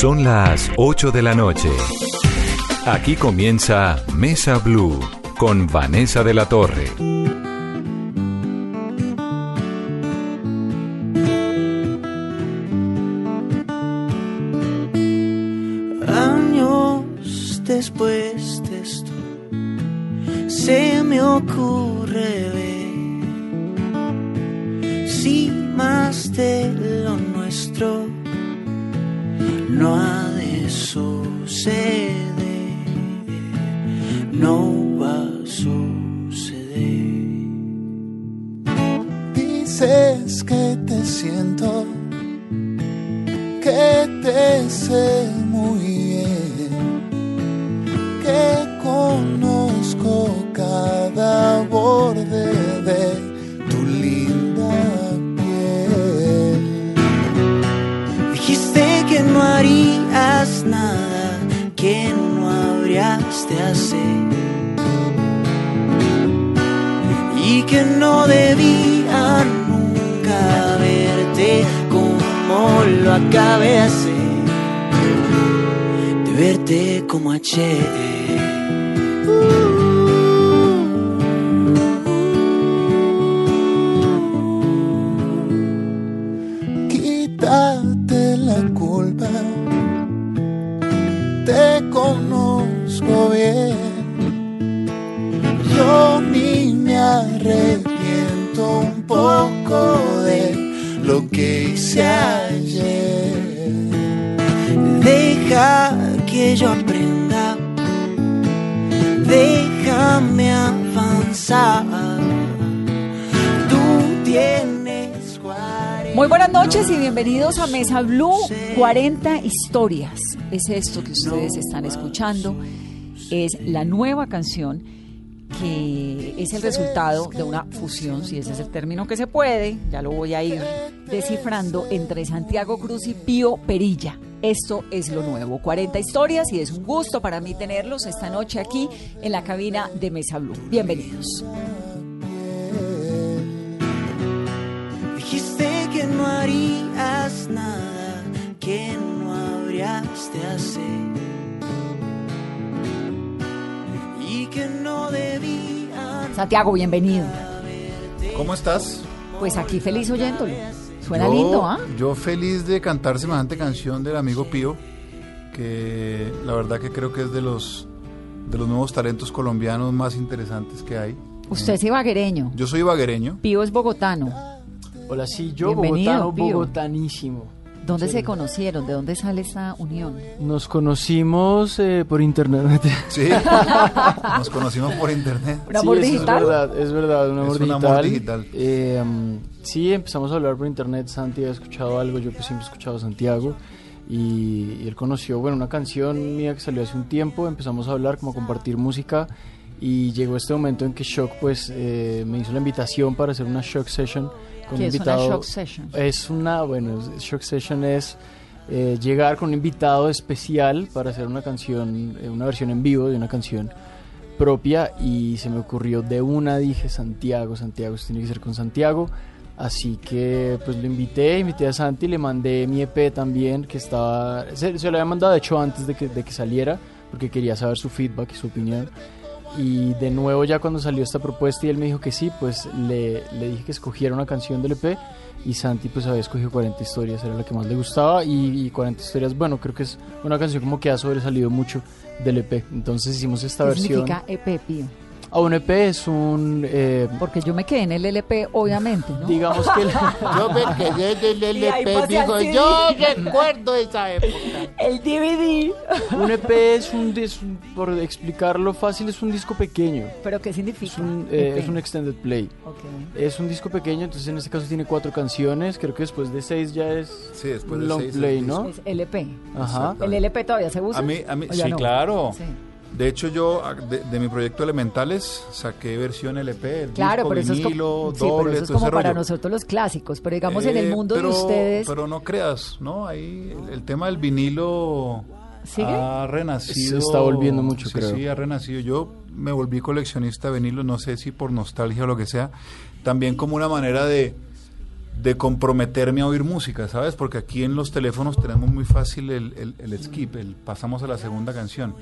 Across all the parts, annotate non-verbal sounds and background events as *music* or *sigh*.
Son las 8 de la noche. Aquí comienza Mesa Blue con Vanessa de la Torre. Años después de esto, se me ocurre Deja que yo aprenda. Déjame avanzar. Tú tienes 40 Muy buenas noches y bienvenidos a Mesa Blue 40 historias. Es esto que ustedes están escuchando. Es la nueva canción que es el resultado de una fusión, si ese es el término que se puede, ya lo voy a ir descifrando, entre Santiago Cruz y Pío Perilla. Esto es lo nuevo, 40 historias y es un gusto para mí tenerlos esta noche aquí en la cabina de Mesa Blue. Bienvenidos. Dijiste que no harías nada que no habrías de hacer. Que no debían Santiago, bienvenido. ¿Cómo estás? Pues aquí feliz oyéndolo. Suena Yo- lindo, ¿ah? Yo feliz de cantar semejante canción del amigo Pío, que la verdad que creo que es de los de los nuevos talentos colombianos más interesantes que hay. Usted es ibaguereño. Yo soy baguereño. Pío es bogotano. Hola, sí, yo Bienvenido, bogotano, Pío. bogotanísimo. ¿Dónde Sí. se conocieron? ¿De dónde sale esta unión? Nos conocimos eh, por internet. *laughs* Sí, nos conocimos por internet. ¿Un amor Sí, digital? Es verdad, es verdad, un amor Es un digital. amor digital. Eh, um, sí, empezamos a hablar por internet. Santi ha escuchado algo, yo pues siempre he escuchado a Santiago. Y, y él conoció, bueno, una canción mía que salió hace un tiempo. Empezamos a hablar, como a compartir música. Y llegó este momento en que Shock, pues, eh, me hizo la invitación para hacer una Shock Session con ¿Qué un es una invitado. shock session? Es una, bueno, Shock Session es eh, llegar con un invitado especial para hacer una canción, eh, una versión en vivo de una canción propia y se me ocurrió de una, dije Santiago, Santiago, esto tiene que ser con Santiago. Así que pues lo invité, invité a Santi, le mandé mi EP también, que estaba, se, se lo había mandado de hecho antes de que, de que saliera, porque quería saber su feedback y su opinión. Y de nuevo ya cuando salió esta propuesta y él me dijo que sí, pues le, le dije que escogiera una canción del EP y Santi pues había escogido 40 historias, era la que más le gustaba y, y 40 historias, bueno, creo que es una canción como que ha sobresalido mucho del EP. Entonces hicimos esta ¿Qué versión. significa EP, Pío? Ah, un EP es un... eh, Porque yo me quedé en el LP, obviamente, ¿no? digamos que... el- *laughs* Yo me quedé *laughs* Y ahí LP, digo, yo recuerdo esa época. *laughs* El DVD. un EP es un, por explicarlo fácil, es un disco pequeño. ¿Pero qué significa? Es un, eh, es un extended play. Ok. Es un disco pequeño, entonces en este caso tiene cuatro canciones. Creo que después de seis ya es Sí, después de long seis play, ¿no? Es LP. Ajá. ¿El LP todavía se usa? A mí, a mí, ¿O ya sí, no? claro. Sí. De hecho, yo a- de, de mi proyecto Elementales saqué versión LP, el Claro, disco, pero eso es vinilo, como, sí, pero doble, eso es todo como ese para rollo. nosotros los clásicos, pero digamos en el Eh, mundo pero- de ustedes, Pero no creas, ¿no? Ahí el, el tema del vinilo ¿sigue? ha renacido. Se está volviendo mucho, sí, creo. Sí, ha renacido. Yo me volví coleccionista de vinilos, no sé si por nostalgia o lo que sea, también como una manera de, de comprometerme a oír música, ¿sabes? Porque aquí en los teléfonos tenemos muy fácil el, el- el skip, el pasamos a la segunda canción.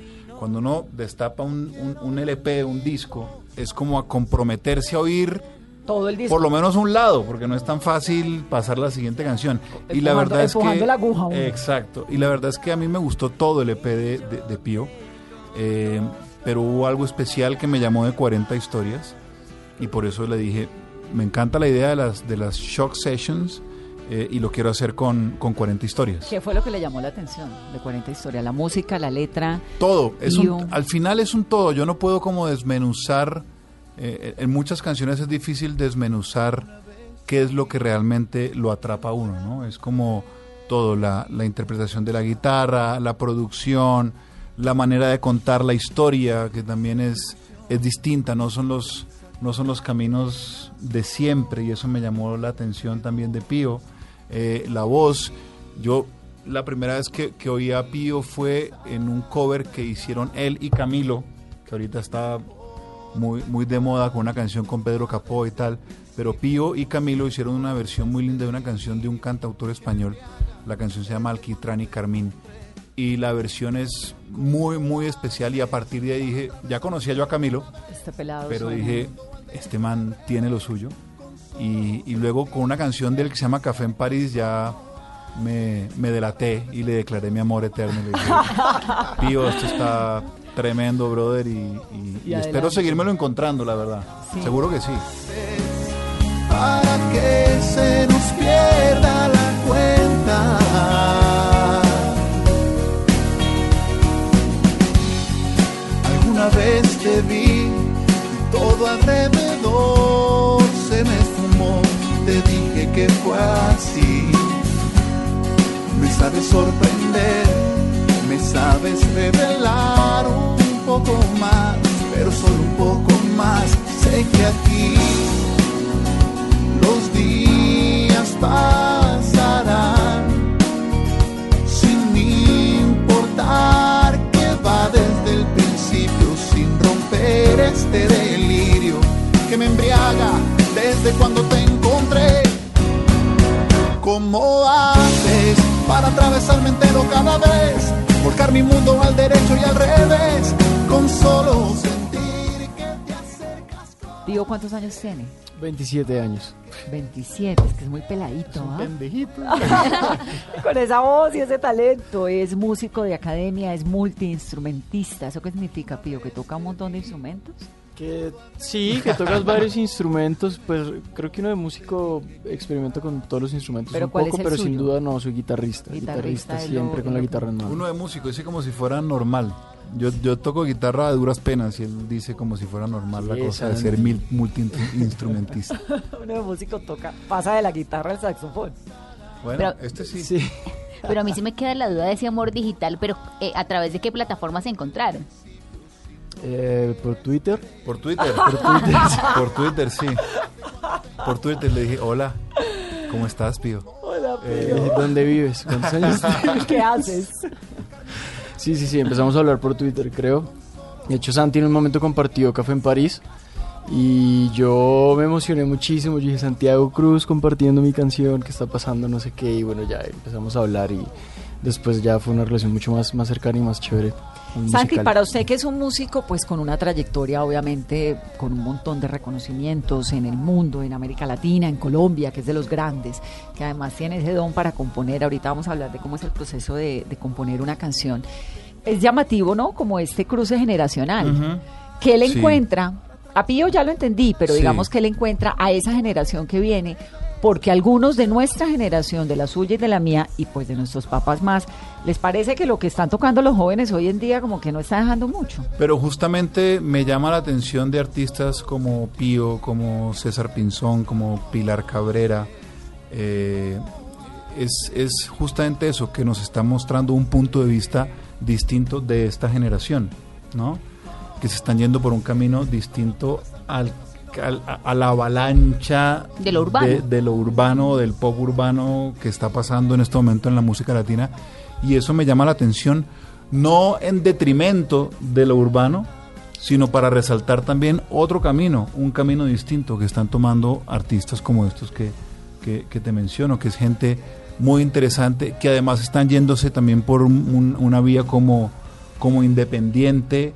Cuando uno destapa un, un- un LP, un disco, es como a comprometerse a oír Todo el disco. por lo menos un lado, porque no es tan fácil pasar la siguiente canción. Y la verdad es que... la aguja. Exacto. Y la verdad es que a mí me gustó todo el EP de, de- de Pío, eh, pero hubo algo especial que me llamó de 40 historias y por eso le dije, me encanta la idea de las, de las shock sessions eh, y lo quiero hacer con, con 40 historias. ¿Qué fue lo que le llamó la atención de 40 historias? La música, la letra. Todo, es un- al final es un todo, yo no puedo como desmenuzar, eh, en muchas canciones es difícil desmenuzar qué es lo que realmente lo atrapa a uno, ¿no? Es como todo, la, la interpretación de la guitarra, la producción, la manera de contar la historia, que también es, es distinta, no son los no son los caminos de siempre y eso me llamó la atención también de Pío. Eh, la voz, yo la primera vez que, que oí a Pío fue en un cover que hicieron él y Camilo, que ahorita está muy, muy de moda con una canción con Pedro Capó y tal, pero Pío y Camilo hicieron una versión muy linda de una canción de un cantautor español. La canción se llama Alquitrán y Carmín. Y la versión es muy, muy especial y a partir de ahí dije, ya conocía yo a Camilo, Este pelado. pero suena. dije, este man tiene lo suyo. Y, y luego con una canción del que se llama Café en París ya me, me delaté y le declaré mi amor eterno. Le dije, *laughs* Pío, esto está tremendo, brother, y, y- y Y espero seguírmelo encontrando, la verdad. Sí. Seguro que sí. para que se nos pierda la cuenta. Alguna vez te vi, todo alrededor así. Me sabes sorprender, me sabes revelar un poco más, pero solo un poco más. Sé que aquí los días pasarán sin importar que va desde el principio sin romper este delirio que me embriaga desde cuando te. ¿Cómo haces para atravesarme entero cada vez? Volcar mi mundo al derecho y al revés con solo sentir que te acercas. Pío, ¿cuántos años tiene? 27 años. 27, es que es muy peladito, ¿ah? Pendejito. *laughs* Con esa voz y ese talento. Es músico de academia, es multiinstrumentista. ¿Eso qué significa, Pío? ¿Que toca un montón de instrumentos? Que sí, que tocas *laughs* varios instrumentos, pues creo que uno de músico experimenta con todos los instrumentos ¿Pero un cuál es poco, el pero sin duda no, soy guitarrista. Guitarrista siempre lo- con la guitarra en mano. Uno de músico dice como si fuera normal. Yo, yo toco guitarra a duras penas y él dice como si fuera normal la cosa de ser mil- multi-instrumentista. *laughs* Uno de músico toca, pasa de la guitarra al saxofón. Bueno, Pero- este sí. Sí. *laughs* Pero a mí sí me queda la duda de ese amor digital, pero eh, ¿a través de qué plataformas se encontraron? Eh, por Twitter. Por Twitter. *laughs* Por Twitter. Por Twitter, sí. Por Twitter le dije, hola, ¿cómo estás, Pío? Hola, Eh, ¿Dónde vives? ¿Cuántos años *laughs* tienes? ¿Qué haces? Sí, sí, sí, empezamos a hablar por Twitter, creo. De hecho, Santi en un momento compartió Café en París y yo me emocioné muchísimo. Yo dije, Santiago Cruz compartiendo mi canción, ¿qué está pasando? No sé qué. Y bueno, ya empezamos a hablar y después ya fue una relación mucho más, más cercana y más chévere. Santi, para usted que es un músico, pues con una trayectoria, obviamente, con un montón de reconocimientos en el mundo, en América Latina, en Colombia, que es de los grandes, que además tiene ese don para componer. Ahorita vamos a hablar de cómo es el proceso de, de componer una canción. Es llamativo, ¿no? Como este cruce generacional. Ujú. que él Sí. encuentra, a Pío ya lo entendí, pero Sí. digamos que él encuentra a esa generación que viene, porque algunos de nuestra generación, de la suya y de la mía, y pues de nuestros papás más, les parece que lo que están tocando los jóvenes hoy en día como que no está dejando mucho. Pero justamente me llama la atención de artistas como Pío, como César Pinzón, como Pilar Cabrera. eh, es, es justamente eso, que nos está mostrando un punto de vista distinto de esta generación, ¿no? Que se están yendo por un camino distinto al, a, a la avalancha De lo urbano. de, de lo urbano, del pop urbano que está pasando en este momento en la música latina. Y eso me llama la atención, no en detrimento de lo urbano, sino para resaltar también otro camino, un camino distinto que están tomando artistas como estos que que, que te menciono, que es gente muy interesante, que además están yéndose también por un- un- una vía como, como independiente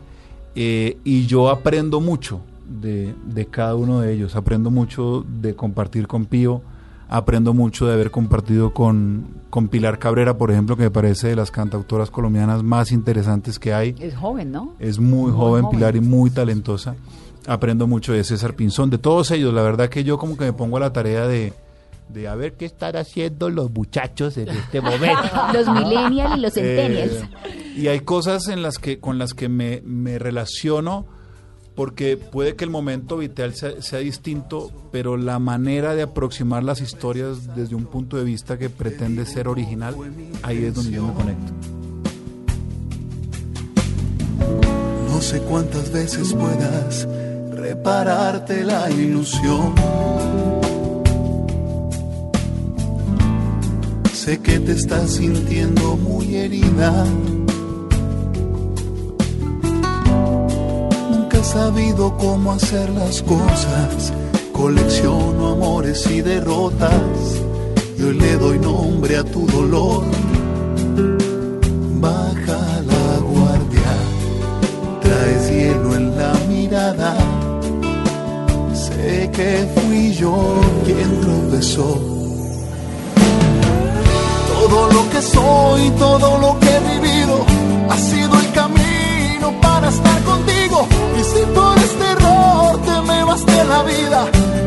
eh, y yo aprendo mucho de, de cada uno de ellos, aprendo mucho de compartir con Pío, aprendo mucho de haber compartido con, con Pilar Cabrera, por ejemplo, que me parece de las cantautoras colombianas más interesantes que hay. Es joven, ¿no? Es muy, Muy joven, joven. Pilar, y muy talentosa. Aprendo mucho de César Pinzón, de todos ellos. La verdad que yo como que me pongo a la tarea de, de a ver qué están haciendo los muchachos en este momento. *laughs* Los millennials y los Eh, centennials. y hay cosas en las que con las que me, me relaciono porque puede que el momento vital sea, sea distinto, pero la manera de aproximar las historias desde un punto de vista que pretende ser original, ahí es donde yo me conecto. No sé cuántas veces puedas repararte la ilusión. Sé que te estás sintiendo muy herida. Sabido cómo hacer las cosas. Colecciono amores y derrotas. Y hoy le doy nombre a tu dolor. Baja la guardia traes hielo en la mirada. Sé que fui yo quien tropezó. Todo lo que soy, todo lo que he vivido, ha sido el camino para estar contigo. Y si por este error te me vas de la vida,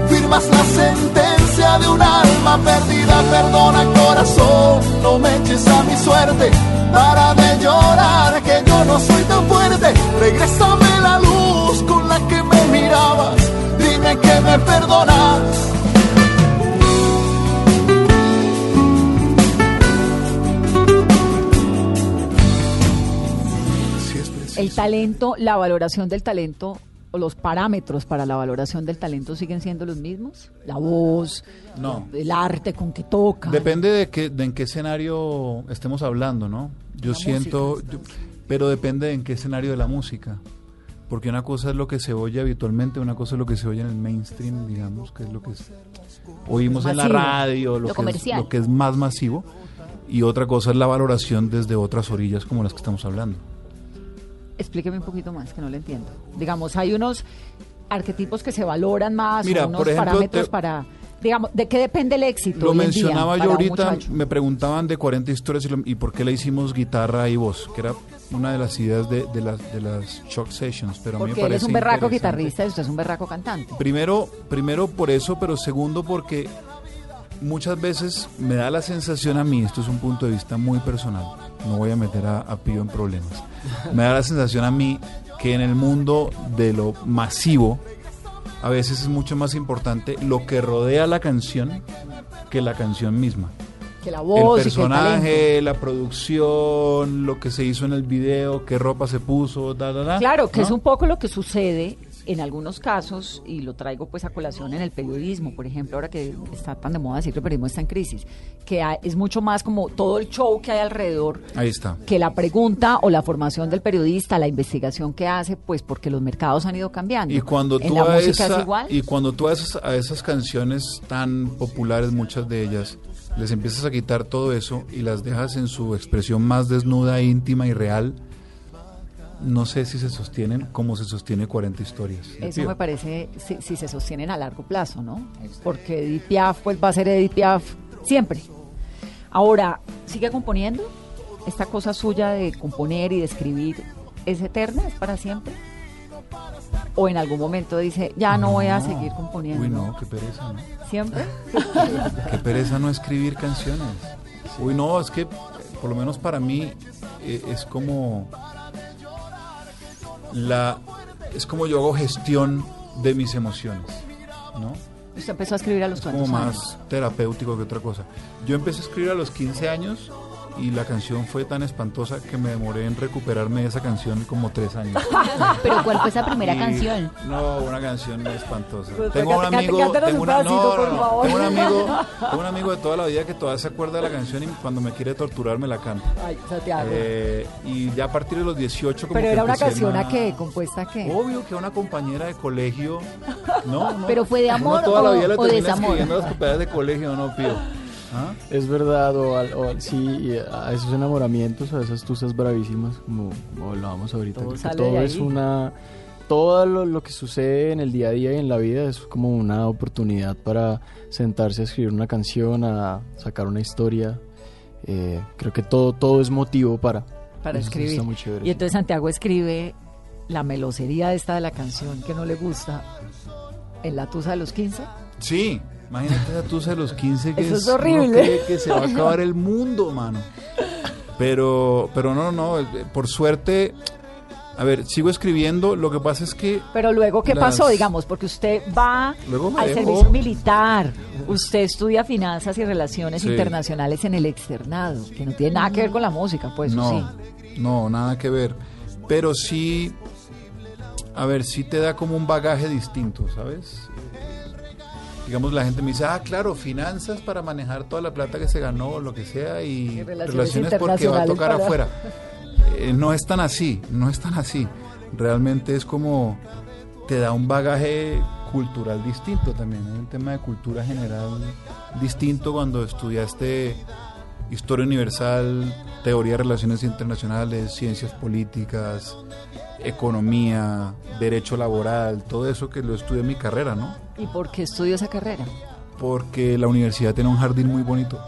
firmas la sentencia de un alma perdida. Perdona corazón, no me eches a mi suerte. Para de llorar, que yo no soy tan fuerte. Regrésame la luz con la que me mirabas. Dime que me perdonas. El talento, la valoración del talento o los parámetros para la valoración del talento siguen siendo los mismos. La voz, No. el arte con que toca. Depende de, qué, de en qué escenario estemos hablando, ¿no? Yo siento, yo- pero depende de en qué escenario de la música. Porque una cosa es lo que se oye habitualmente, una cosa es lo que se oye en el mainstream, digamos, que es lo que es- oímos en la radio, lo, Lo que es, comercial. lo que es más masivo. Y otra cosa es la valoración desde otras orillas como las que estamos hablando. Explíqueme un poquito más, que no lo entiendo. Digamos, hay unos arquetipos que se valoran más, Mira, o unos por ejemplo, parámetros te- para... Digamos, ¿de qué depende el éxito? Lo en día mencionaba yo ahorita, me preguntaban de 40 historias y, lo- y por qué le hicimos guitarra y voz, que era una de las ideas de, de las, de las Shock Sessions. Pero a mí me Porque él es parece un berraco guitarrista y usted es un berraco cantante. Primero, primero por eso, pero segundo porque muchas veces me da la sensación a mí, esto es un punto de vista muy personal, no voy a meter a, a Pío en problemas, me da la sensación a mí que en el mundo de lo masivo, a veces es mucho más importante lo que rodea la canción que la canción misma. Que la voz el y que el personaje, la producción, lo que se hizo en el video, qué ropa se puso, da, da, da, Claro, que ¿no? es un poco lo que sucede en algunos casos, y lo traigo pues a colación en el periodismo, por ejemplo, ahora que está tan de moda decir que el periodismo está en crisis, que hay- es mucho más como todo el show que hay alrededor Ahí está. que la pregunta o la formación del periodista, la investigación que hace, pues porque los mercados han ido cambiando. Y cuando tú a esa- igual. y cuando tú a esas, a esas canciones tan populares, muchas de ellas, les empiezas a quitar todo eso y las dejas en su expresión más desnuda, íntima y real, no sé si se sostienen como se sostiene 40 historias. Eso me parece, si, si se sostienen a largo plazo, ¿no? Porque Edith Piaf, pues va a ser Edith Piaf siempre. Ahora, ¿sigue componiendo? ¿Esta cosa suya de componer y de escribir es eterna? ¿Es para siempre? ¿O en algún momento dice, ya no, voy a seguir componiendo? Uy, no, qué pereza, ¿no? ¿Siempre? *laughs* Qué pereza no escribir canciones. Uy, no, es que por lo menos para mí eh, es como la es como yo hago gestión de mis emociones, ¿no? Usted empezó a escribir a los como cuantos más años. terapéutico que otra cosa. Yo empecé a escribir a los 15 años y la canción fue tan espantosa que me demoré en recuperarme de esa canción como tres años. *laughs* Pero ¿cuál fue esa primera Y- canción? No, una canción espantosa. Pues, tengo un amigo, tengo un una- pedacito, no, no, por no, favor. tengo un amigo, *laughs* tengo un amigo de toda la vida que todavía se acuerda de la canción y cuando me quiere torturar me la canta. Ay, Santiago. Eh, y ya a partir de los 18 como Pero que era una canción a qué, compuesta a qué. Obvio que una compañera de colegio. No, no. *laughs* ¿Pero fue de Uno amor toda la o- vida le o desamor? las de colegio, no, Pío. ¿Ah? Es verdad, o, al- o al- sí, y a esos enamoramientos, a esas tusas bravísimas, como, como hablábamos ahorita. Todo creo que sale todo de es ahí. una. Todo lo, lo que sucede en el día a día y en la vida es como una oportunidad para sentarse a escribir una canción, a sacar una historia. Eh, creo que todo, todo es motivo para. para Eso escribir. Está muy chévere. Y entonces Santiago escribe la melosería esta de la canción que no le gusta en la tusa de los 15. Sí, imagínate esa tusa de los 15 que Eso es uno horrible. cree que se va a acabar el mundo, mano. Pero, pero no, no, eh, por suerte, a ver, sigo escribiendo. Lo que pasa es que Pero luego, ¿qué Las- pasó? Digamos, porque usted va Luego al dejó. servicio militar, usted estudia finanzas y relaciones Sí. internacionales en el externado, que no tiene nada que ver con la música, pues no, sí. no, nada que ver. Pero sí, a ver, sí te da como un bagaje distinto, ¿sabes? Digamos, la gente me dice, ah, claro, finanzas para manejar toda la plata que se ganó, lo que sea, y, relaciones relaciones, porque va a tocar para- afuera. Eh, no es tan así, no es tan así. Realmente es como, te da un bagaje cultural distinto también. Hay un tema de cultura general distinto cuando estudiaste historia universal, teoría de relaciones internacionales, ciencias políticas, economía, derecho laboral, todo eso que lo estudié en mi carrera, ¿no? ¿Y por qué estudió esa carrera? Porque la universidad tiene un jardín muy bonito.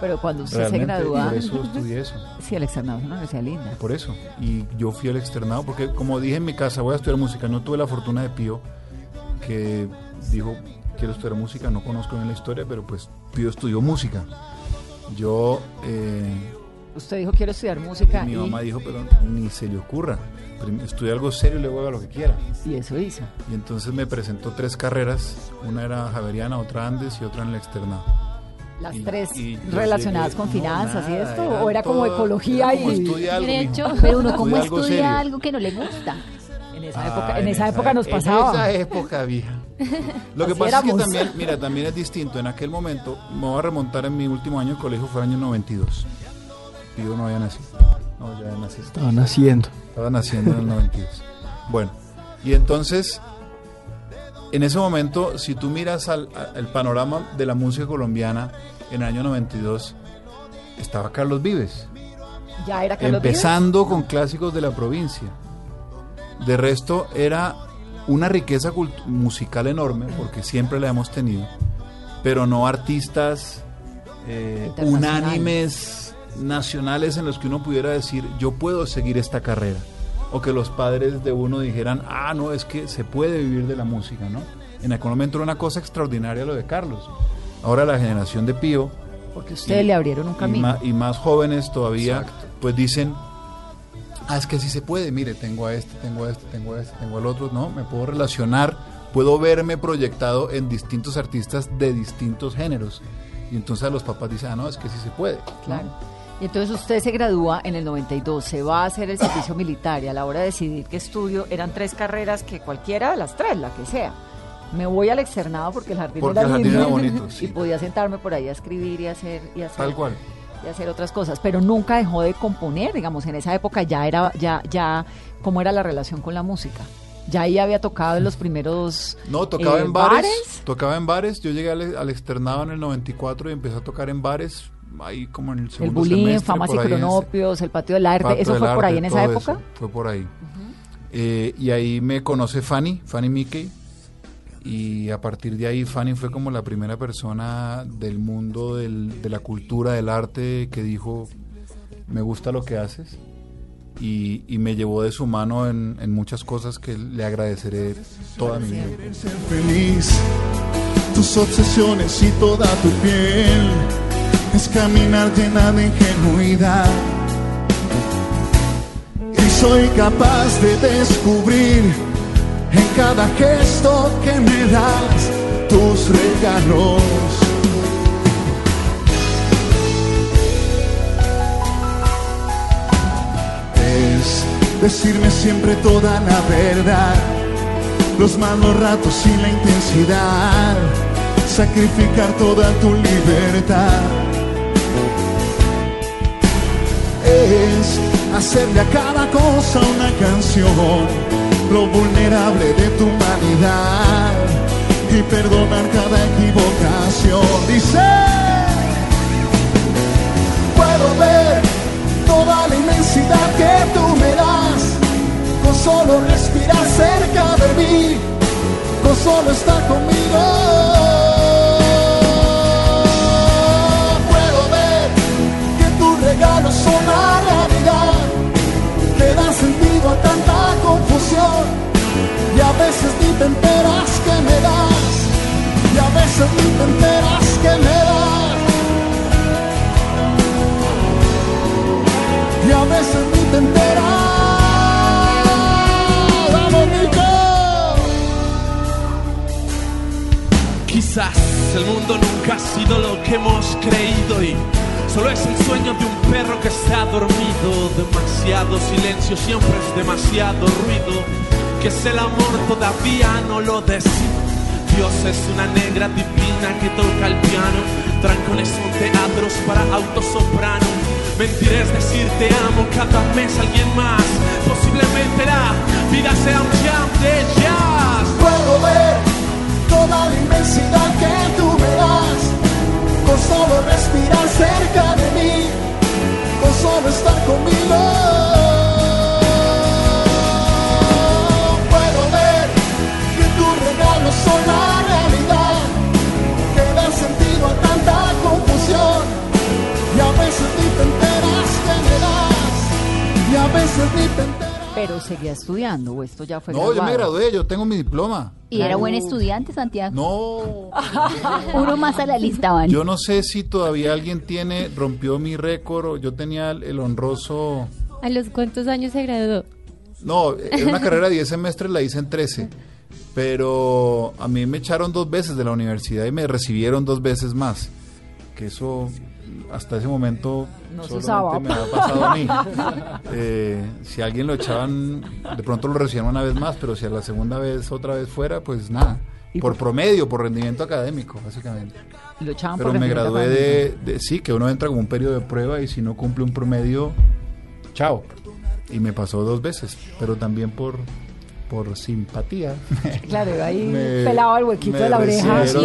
Pero cuando usted Realmente, se gradúa, por eso estudié eso. *laughs* sí, el externado es una universidad linda. Por eso. Y yo fui al externado porque, como dije en mi casa, voy a estudiar música. No tuve la fortuna de Pío, que dijo, quiero estudiar música. No conozco bien la historia, pero pues Pío estudió música. Yo, eh, Usted dijo, quiero estudiar música mi y, mamá dijo, pero ni se le ocurra. Estudia algo serio y luego haga lo que quiera. y eso hizo. Y entonces me presentó tres carreras. Una era Javeriana, otra Andes y otra en el externado. Las Y- tres y relacionadas llegué- con no, finanzas y nada, esto, era o era como ecología era como y estudia algo, Derecho, mijo. pero uno como Estudia algo estudia serio. algo que no le gusta. en esa Ah, época, en esa época nos pasaba. En esa época, vieja. Lo que Así pasa es que también, mira, también es distinto. En aquel momento, me voy a remontar en mi último año de colegio, fue el año 92. Pío no había nacido. No, ya había nacido. Estaban haciendo. Estaba naciendo en el 92. Bueno, y entonces, en ese momento, si tú miras al, panorama de la música colombiana en el año 92, estaba Carlos Vives. Ya era Carlos Vives. empezando con clásicos de la provincia. De resto era una riqueza musical enorme, porque siempre la hemos tenido, pero no artistas eh, unánimes nacionales en los que uno pudiera decir, yo puedo seguir esta carrera. O que los padres de uno dijeran, ah, no, es que se puede vivir de la música, ¿no? En aquel momento era una cosa extraordinaria lo de Carlos. Ahora la generación de Pío, Porque ustedes y- le abrieron un y camino. Y, más jóvenes todavía, pues dicen, ah, es que sí se puede, mire, tengo a este, tengo a este, tengo a este, tengo al otro, ¿no? Me puedo relacionar, puedo verme proyectado en distintos artistas de distintos géneros. Y entonces a los papás dicen, ah, no, es que sí se puede. ¿no? Y entonces usted se gradúa en el 92, se va a hacer el servicio militar y a la hora de decidir qué estudio eran tres carreras que cualquiera de las tres, la que sea. Me voy al externado porque el jardín Porque era el jardín era bonito, *laughs* sí. y podía sentarme por ahí a escribir y hacer y hacer Tal cual. y hacer otras cosas, pero nunca dejó de componer, digamos, en esa época ya era ya ya cómo era la relación con la música. Ya ahí había tocado en los primeros No, tocaba eh, en bares, Tocaba en bares. Yo llegué al, al externado en el 94 y empecé a tocar en bares, ahí como en el el segundo bullying, semestre, famas y cronopios, el patio del arte, eso del fue por ahí Arte, en esa época. eso, fue por ahí. Eh, y ahí me conoce Fanny, Fanny Mickey. Y a partir de ahí Fanny fue como la primera persona del mundo del- de la cultura, del arte, que dijo, me gusta lo que haces. Y, y me llevó de su mano en, en muchas cosas que le agradeceré toda mi vida. ser feliz. Tus obsesiones y toda tu piel es caminar llena de ingenuidad. Y soy capaz de descubrir en cada gesto que me das tus regalos. Es decirme siempre toda la verdad, los malos ratos y la intensidad sacrificar toda tu libertad. Es hacerle a cada cosa una canción, lo vulnerable de tu humanidad y perdonar cada equivocación. Dice, puedo ver toda la inmensidad que tú me das, con solo respirar cerca de mí, con solo estar conmigo. Regalos la realidad, que dan sentido a tanta confusión, y a veces ni te enteras que me das, y a veces ni te enteras que me das. y a veces ni te enteras. Quizás el mundo nunca ha sido lo que hemos creído y solo es el sueño de un perro que ha dormido. Demasiado silencio, siempre es demasiado ruido. Que es el amor todavía no lo decimos. Dios es una negra divina que toca el piano. Trancones son teatros para autosoprano. Mentir es decir te amo cada mes alguien más. Posiblemente la vida sea un jam de jazz. Puedo ver toda la inmensidad que tú me das, con solo respirar cerca de mí, con solo estar conmigo. Puedo ver que tus regalos son la realidad, que dan sentido a tanta confusión, y a veces ni te enteras que me das, y a veces ni te enteras. Pero seguía estudiando, o esto ya fue No, yo me gradué, yo tengo mi diploma. Y era buen estudiante, Santiago. No, *laughs* Uno más a la lista, Van. yo no sé si todavía alguien tiene, rompió mi récord, o yo tenía el, el honroso... ¿A los cuántos años se graduó? No, era una carrera de 10 semestres, la hice en 13. Pero a mí me echaron dos veces de la universidad y me recibieron dos veces más. Que eso hasta ese momento No se usaba. me ha pasado a mí. *laughs* Eh, si a alguien lo echaban, de pronto lo recibían una vez más, pero si a la segunda vez otra vez fuera, pues nada. ¿Y Por por- promedio, por rendimiento académico, básicamente. Lo echaban Pero por me gradué de, Sí, que uno entra como un periodo de prueba y si no cumple un promedio, chao. Y me pasó dos veces, pero también por, por simpatía. Claro, ahí *laughs* Me- pelaba el huequito de la oreja. Se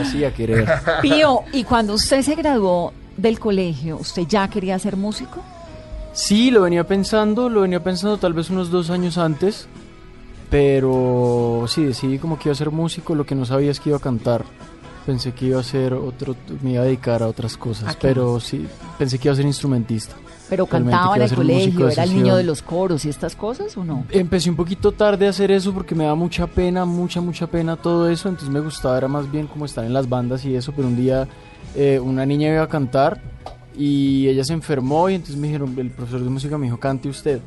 hacía querer. Pío, y cuando usted se graduó del colegio, ¿usted ya quería ser músico? Sí, lo venía pensando, lo venía pensando tal vez unos dos años antes, pero sí, decidí como que iba a ser músico, lo que no sabía es que iba a cantar. Pensé que iba a ser otro, me iba a dedicar a otras ¿A cosas, pero sí, pensé que iba a ser instrumentista. ¿Pero cantaba en el colegio? ¿Era el niño de los coros y estas cosas o no? Empecé un poquito tarde a hacer eso porque me da mucha pena, mucha, mucha pena todo eso. Entonces me gustaba, era más bien como estar en las bandas y eso. Pero un día eh, una niña iba a cantar y ella se enfermó y entonces me dijeron, el profesor de música me dijo, cante usted.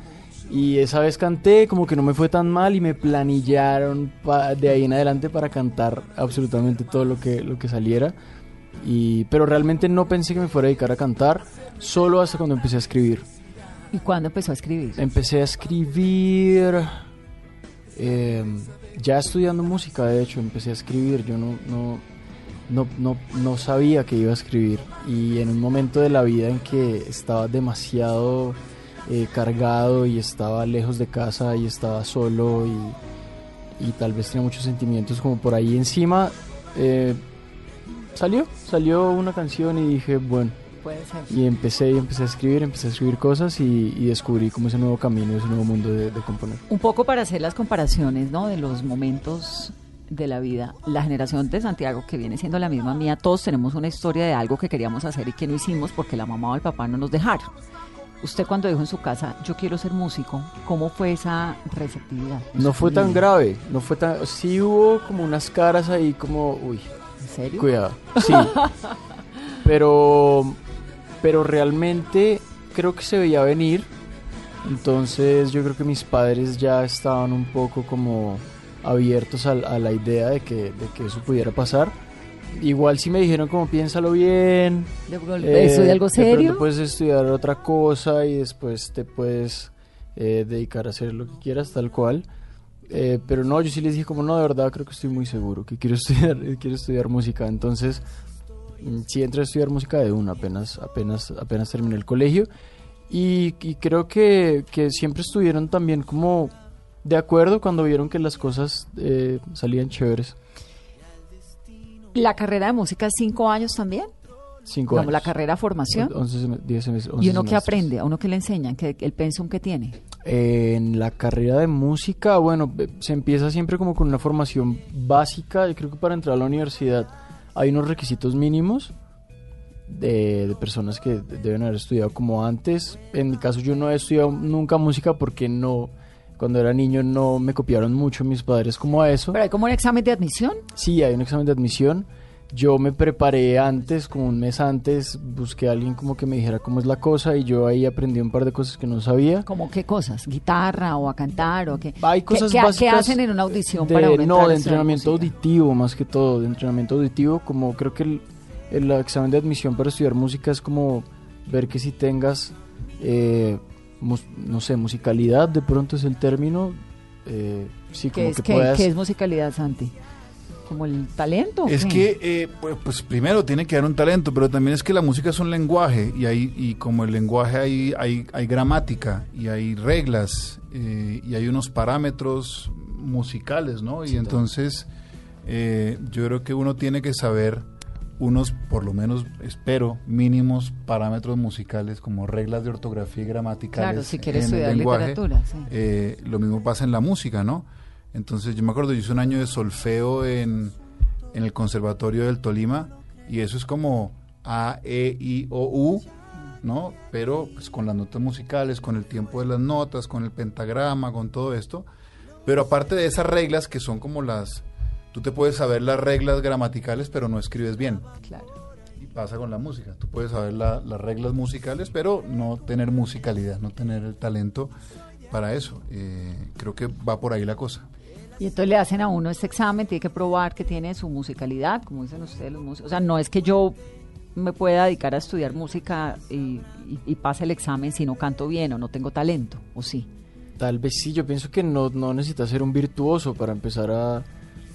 Y esa vez canté, como que no me fue tan mal y me planillaron de ahí en adelante para cantar absolutamente todo lo que, lo que saliera. Y, pero realmente no pensé que me fuera a dedicar a cantar, solo hasta cuando empecé a escribir. ¿Y cuándo empezó a escribir? Empecé a escribir eh, ya estudiando música, de hecho, empecé a escribir. Yo no, no, no, no, no sabía que iba a escribir. Y en un momento de la vida en que estaba demasiado eh, cargado y estaba lejos de casa y estaba solo y, y tal vez tenía muchos sentimientos como por ahí encima, eh, salió, salió una canción y dije, bueno. Puede ser. Y empecé y empecé a escribir, empecé a escribir cosas y, y descubrí como ese nuevo camino, ese nuevo mundo de, de componer. Un poco para hacer las comparaciones, ¿no? De los momentos de la vida. La generación de Santiago, que viene siendo la misma mía, todos tenemos una historia de algo que queríamos hacer y que no hicimos porque la mamá o el papá no nos dejaron. Usted cuando dijo en su casa, yo quiero ser músico, ¿cómo fue esa receptividad? No fue tan grave, no fue tan... Sí hubo como unas caras ahí como, uy, ¿En serio? cuidado. Sí. *laughs* pero, pero realmente creo que se veía venir. Entonces yo creo que mis padres ya estaban un poco como abiertos a, a la idea de que, de que eso pudiera pasar. igual sí me dijeron como piénsalo bien. ¿De, ¿Eso de algo de serio? pronto puedes estudiar otra cosa y después te puedes eh, dedicar a hacer lo que quieras, tal cual. Eh, pero no, yo sí les dije como no, de verdad creo que estoy muy seguro que quiero *laughs* estudiar, quiero estudiar música. Entonces, mm, sí entré a estudiar música de una, apenas, apenas, apenas terminé el colegio. Y, y creo que, que siempre estuvieron también como de acuerdo cuando vieron que las cosas eh, salían chéveres. ¿La carrera de música es cinco años también? Cinco Digamos, años. La carrera formación. 11 sem- 10 semestres, ¿Y 11 uno qué aprende? ¿A uno qué le enseñan? ¿Qué, ¿El pensum que tiene? Eh, En la carrera de música, bueno, eh, se empieza siempre como con una formación básica. Yo creo que para entrar a la universidad hay unos requisitos mínimos de, de personas que deben haber estudiado como antes. En mi caso yo no he estudiado nunca música porque no, cuando era niño no me copiaron mucho mis padres como a eso. ¿Pero hay como un examen de admisión? Sí, hay un examen de admisión. Yo me preparé antes, como un mes antes, busqué a alguien como que me dijera cómo es la cosa y yo ahí aprendí un par de cosas que no sabía. ¿Como qué cosas? ¿Guitarra o a cantar o qué? Hay ¿Qué- cosas qué, qué básicas hacen en una audición de- para uno no de entrenamiento auditivo más que todo de entrenamiento auditivo como creo que el, el examen de admisión para estudiar música es como ver que si tengas eh, mus- no sé musicalidad de pronto es el término eh, sí ¿Qué como es, que qué- puedas qué es musicalidad, Santi? ¿Como el talento? Es que, eh, pues, pues, primero tiene que haber un talento, pero también es que la música es un lenguaje y, hay, y como el lenguaje hay, hay, hay gramática y hay reglas eh, y hay unos parámetros musicales, ¿no? y entonces eh, yo creo que uno tiene que saber unos, por lo menos espero, mínimos parámetros musicales como reglas de ortografía y gramaticales. Claro, si quiere en el estudiar lenguaje. literatura, sí. Eh, lo mismo pasa en la música, ¿no? Entonces yo me acuerdo, yo hice un año de solfeo en, en el Conservatorio del Tolima y eso es como A, E, I, O, U, ¿no? Pero pues, con las notas musicales, con el tiempo de las notas, con el pentagrama, con todo esto. Pero aparte de esas reglas que son como las... Tú te puedes saber las reglas gramaticales, pero no escribes bien. Claro. Y pasa con la música. Tú puedes saber la- las reglas musicales, pero no tener musicalidad, no tener el talento para eso. Eh, creo que va por ahí la cosa. Y entonces le hacen a uno este examen, tiene que probar que tiene su musicalidad, como dicen ustedes los músicos. O sea, no es que yo me pueda dedicar a estudiar música y, y- y pase el examen si no canto bien o no tengo talento, o sí. Tal vez sí, yo pienso que no, no necesitas ser un virtuoso para empezar a,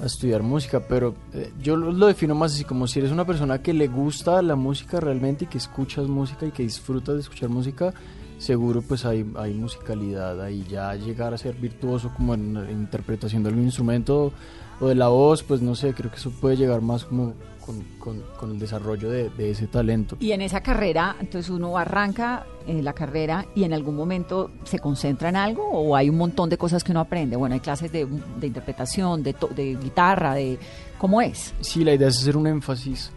estudiar música, pero eh, yo lo defino más así como si eres una persona que le gusta la música realmente y que escuchas música y que disfrutas de escuchar música, seguro pues hay, hay musicalidad ahí, ya llegar a ser virtuoso como en, la interpretación de algún instrumento o de la voz, pues no sé, creo que eso puede llegar más como con, con- con el desarrollo de, de ese talento. Y en esa carrera, entonces uno arranca en la carrera y en algún momento se concentra en algo o hay un montón de cosas que uno aprende. Bueno, hay clases de, de interpretación, de, to- de guitarra, de... ¿Cómo es? Sí, la idea es hacer un énfasis.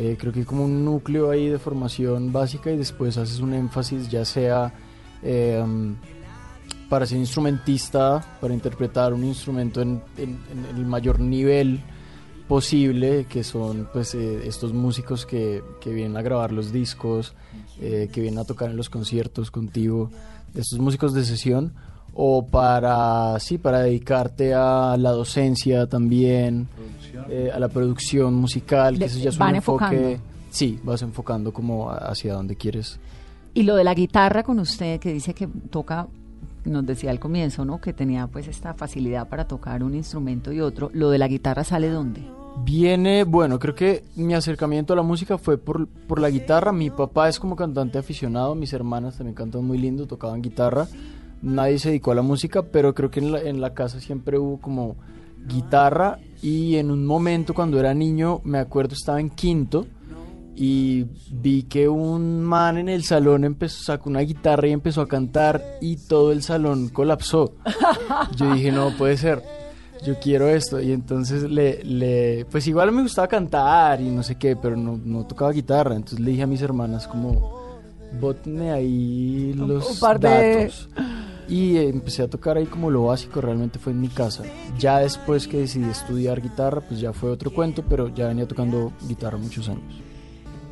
Eh, creo que hay como un núcleo ahí de formación básica y después haces un énfasis ya sea eh, um, para ser instrumentista, para interpretar un instrumento en, en- el mayor nivel posible, que son pues eh, estos músicos que, que vienen a grabar los discos, que vienen a tocar en los conciertos contigo, estos músicos de sesión, o para, sí, para dedicarte a la docencia también, eh, a la producción musical, que eso ya es un van enfoque... enfocando. Sí, vas enfocando como hacia donde quieres. Y lo de la guitarra con usted, que dice que toca, nos decía al comienzo, ¿no? Que tenía pues esta facilidad para tocar un instrumento y otro. ¿Lo de la guitarra sale dónde? Viene, bueno, creo que mi acercamiento a la música fue por, por la guitarra. Mi papá es como cantante aficionado, mis hermanas también cantan muy lindo, tocaban guitarra. Nadie se dedicó a la música, pero creo que en la, en la casa siempre hubo como guitarra y en un momento cuando era niño, me acuerdo, estaba en quinto y vi que un man en el salón empezó, sacó una guitarra y empezó a cantar y todo el salón colapsó. Yo dije, no puede ser, yo quiero esto. Y entonces le, le pues igual me gustaba cantar y no sé qué, pero no, no tocaba guitarra. Entonces le dije a mis hermanas como, bótenme ahí los de- datos. Y empecé a tocar ahí como lo básico, realmente fue en mi casa. Ya después que decidí estudiar guitarra, pues ya fue otro cuento, pero ya venía tocando guitarra muchos años.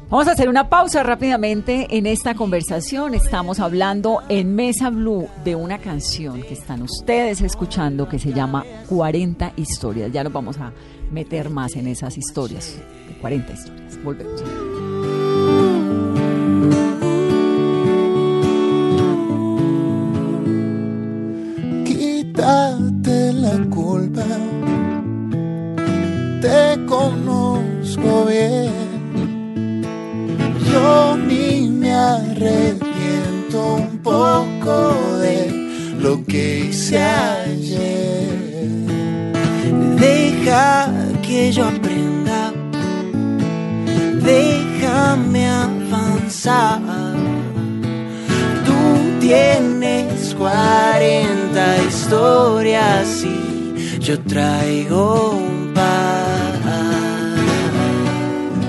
Vamos a hacer una pausa rápidamente en esta conversación. Estamos hablando en Mesa Blue de una canción que están ustedes escuchando que se llama 40 historias. Ya nos vamos a meter más en esas historias. 40 historias. Volvemos. Hice ayer. Deja que yo aprenda, déjame avanzar. Tú tienes 40 historias y yo traigo un par.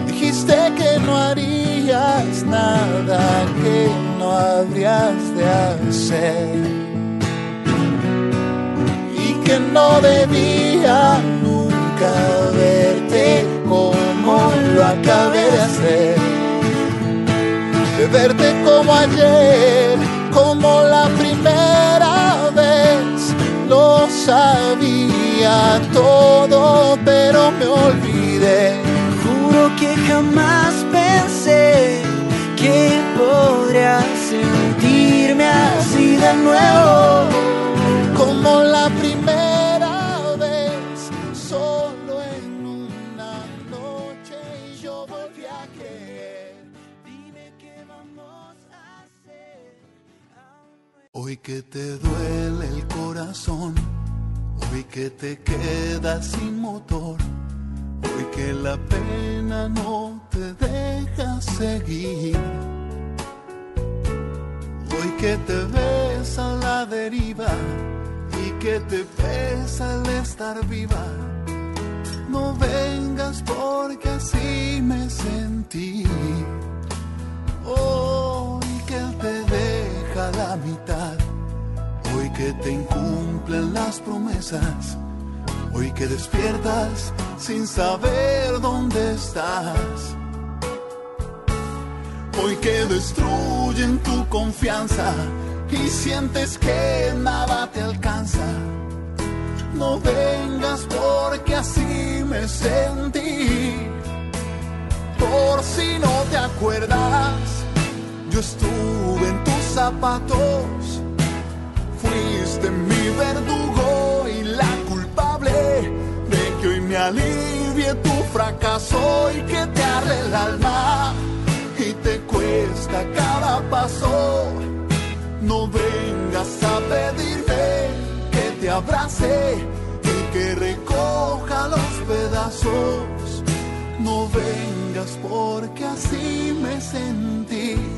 Dijiste que no harías nada que no habrías de hacer. No debía nunca verte como lo acabé de hacer. De verte como ayer, como la primera vez. Lo sabía todo, pero me olvidé. Juro que jamás pensé que podría sentirme así de nuevo. Hoy que te duele el corazón, hoy que te quedas sin motor, hoy que la pena no te deja seguir. Hoy que te ves a la deriva y que te pesa el estar viva. No vengas porque así me sentí. Hoy que te deja la mitad. Que te incumplen las promesas. Hoy que despiertas sin saber dónde estás. Hoy que destruyen tu confianza y sientes que nada te alcanza. No vengas porque así me sentí. Por si no te acuerdas, yo estuve en tus zapatos. Verdugo y la culpable de que hoy me alivie tu fracaso y que te arde el alma y te cuesta cada paso. No vengas a pedirme que te abrace y que recoja los pedazos. No vengas porque así me sentí.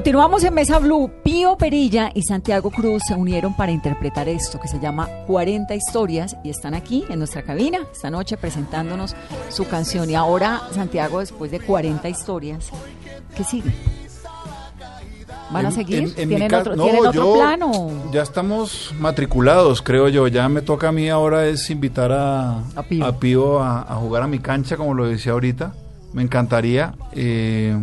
Continuamos en Mesa Blue. Pío Perilla y Santiago Cruz se unieron para interpretar esto que se llama 40 historias y están aquí en nuestra cabina esta noche presentándonos su canción. Y ahora, Santiago, después de 40 historias, ¿qué sigue? ¿Van a seguir? en- en mi ¿Tienen otro, no, ¿tienen otro plano? Ya estamos matriculados, creo yo. Ya me toca a mí ahora es invitar a, A Pío. Pío a, a jugar a mi cancha, como lo decía ahorita. Me encantaría. Eh,